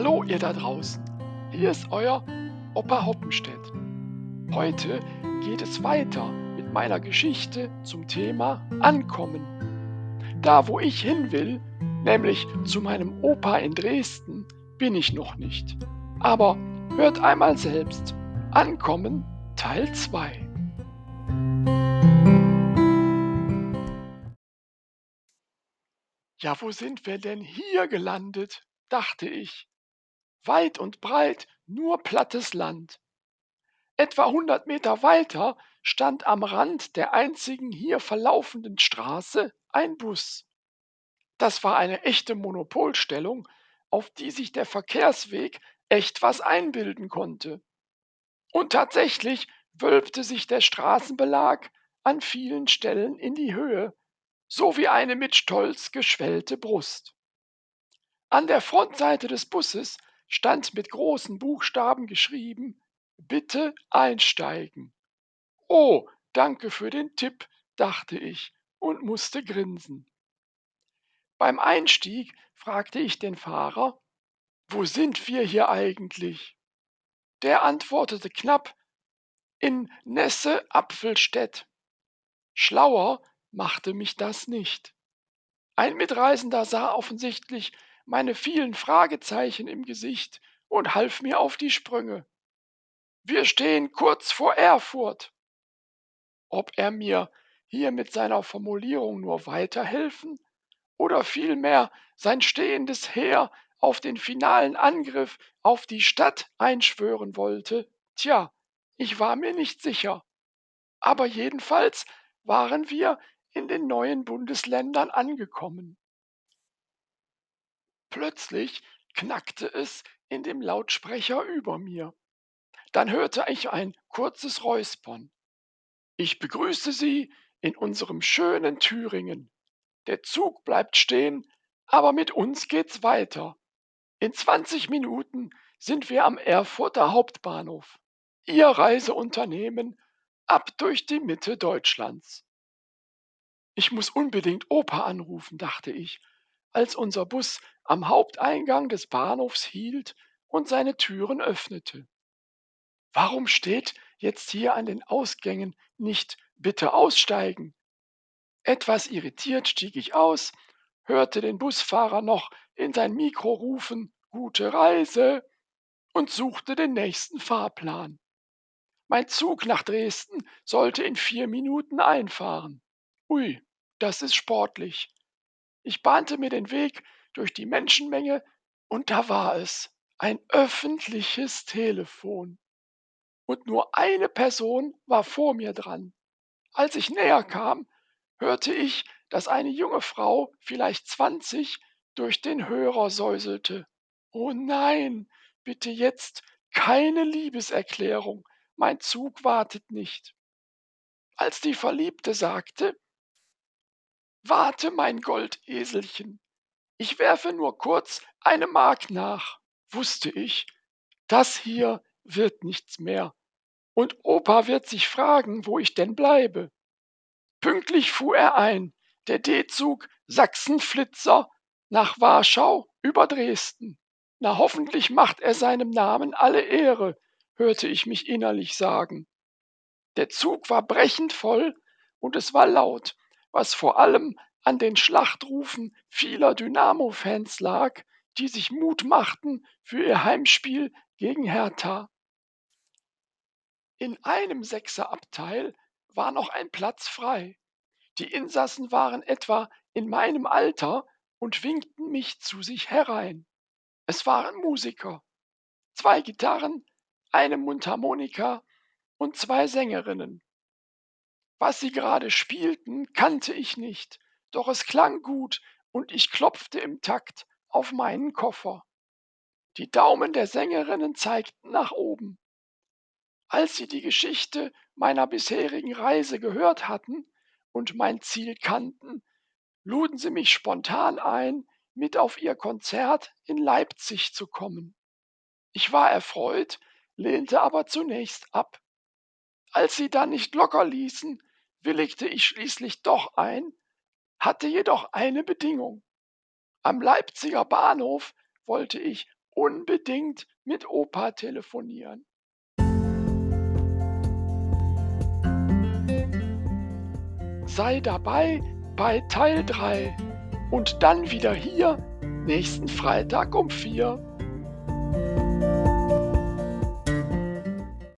Hallo ihr da draußen, hier ist euer Opa Hoppenstedt. Heute geht es weiter mit meiner Geschichte zum Thema Ankommen. Da wo ich hin will, nämlich zu meinem Opa in Dresden, bin ich noch nicht. Aber hört einmal selbst. Ankommen Teil 2. Ja, wo sind wir denn hier gelandet? dachte ich. Weit und breit nur plattes Land. Etwa hundert Meter weiter stand am Rand der einzigen hier verlaufenden Straße ein Bus. Das war eine echte Monopolstellung, auf die sich der Verkehrsweg echt was einbilden konnte. Und tatsächlich wölbte sich der Straßenbelag an vielen Stellen in die Höhe, so wie eine mit Stolz geschwellte Brust. An der Frontseite des Busses stand mit großen Buchstaben geschrieben Bitte einsteigen. Oh, danke für den Tipp, dachte ich und musste grinsen. Beim Einstieg fragte ich den Fahrer, wo sind wir hier eigentlich? Der antwortete knapp, in Nesse-Apfelstedt. Schlauer machte mich das nicht. Ein Mitreisender sah offensichtlich meine vielen Fragezeichen im Gesicht und half mir auf die Sprünge. Wir stehen kurz vor Erfurt. Ob er mir hier mit seiner Formulierung nur weiterhelfen oder vielmehr sein stehendes Heer auf den finalen Angriff auf die Stadt einschwören wollte, tja, ich war mir nicht sicher. Aber jedenfalls waren wir in den neuen Bundesländern angekommen. Plötzlich knackte es in dem Lautsprecher über mir. Dann hörte ich ein kurzes Räuspern. Ich begrüße Sie in unserem schönen Thüringen. Der Zug bleibt stehen, aber mit uns geht's weiter. In 20 Minuten sind wir am Erfurter Hauptbahnhof. Ihr Reiseunternehmen ab durch die Mitte Deutschlands. Ich muss unbedingt Opa anrufen, dachte ich, als unser Bus am Haupteingang des Bahnhofs hielt und seine Türen öffnete. Warum steht jetzt hier an den Ausgängen nicht bitte aussteigen? Etwas irritiert stieg ich aus, hörte den Busfahrer noch in sein Mikro rufen Gute Reise und suchte den nächsten Fahrplan. Mein Zug nach Dresden sollte in vier Minuten einfahren. Ui, das ist sportlich. Ich bahnte mir den Weg durch die Menschenmenge und da war es, ein öffentliches Telefon. Und nur eine Person war vor mir dran. Als ich näher kam, hörte ich, dass eine junge Frau, vielleicht zwanzig, durch den Hörer säuselte. Oh nein, bitte jetzt keine Liebeserklärung, mein Zug wartet nicht. Als die Verliebte sagte, Warte, mein Goldeselchen, ich werfe nur kurz eine Mark nach, wusste ich, das hier wird nichts mehr. Und Opa wird sich fragen, wo ich denn bleibe. Pünktlich fuhr er ein, der D-Zug Sachsenflitzer nach Warschau über Dresden. Na hoffentlich macht er seinem Namen alle Ehre, hörte ich mich innerlich sagen. Der Zug war brechend voll und es war laut, was vor allem an den Schlachtrufen vieler Dynamo-Fans lag, die sich Mut machten für ihr Heimspiel gegen Hertha. In einem Sechserabteil war noch ein Platz frei. Die Insassen waren etwa in meinem Alter und winkten mich zu sich herein. Es waren Musiker, zwei Gitarren, eine Mundharmonika und zwei Sängerinnen. Was sie gerade spielten, kannte ich nicht, doch es klang gut und ich klopfte im Takt auf meinen Koffer. Die Daumen der Sängerinnen zeigten nach oben. Als sie die Geschichte meiner bisherigen Reise gehört hatten und mein Ziel kannten, luden sie mich spontan ein, mit auf ihr Konzert in Leipzig zu kommen. Ich war erfreut, lehnte aber zunächst ab. Als sie dann nicht locker ließen, willigte ich schließlich doch ein, hatte jedoch eine Bedingung. Am Leipziger Bahnhof wollte ich unbedingt mit Opa telefonieren. Sei dabei bei Teil 3 und dann wieder hier nächsten Freitag um 4.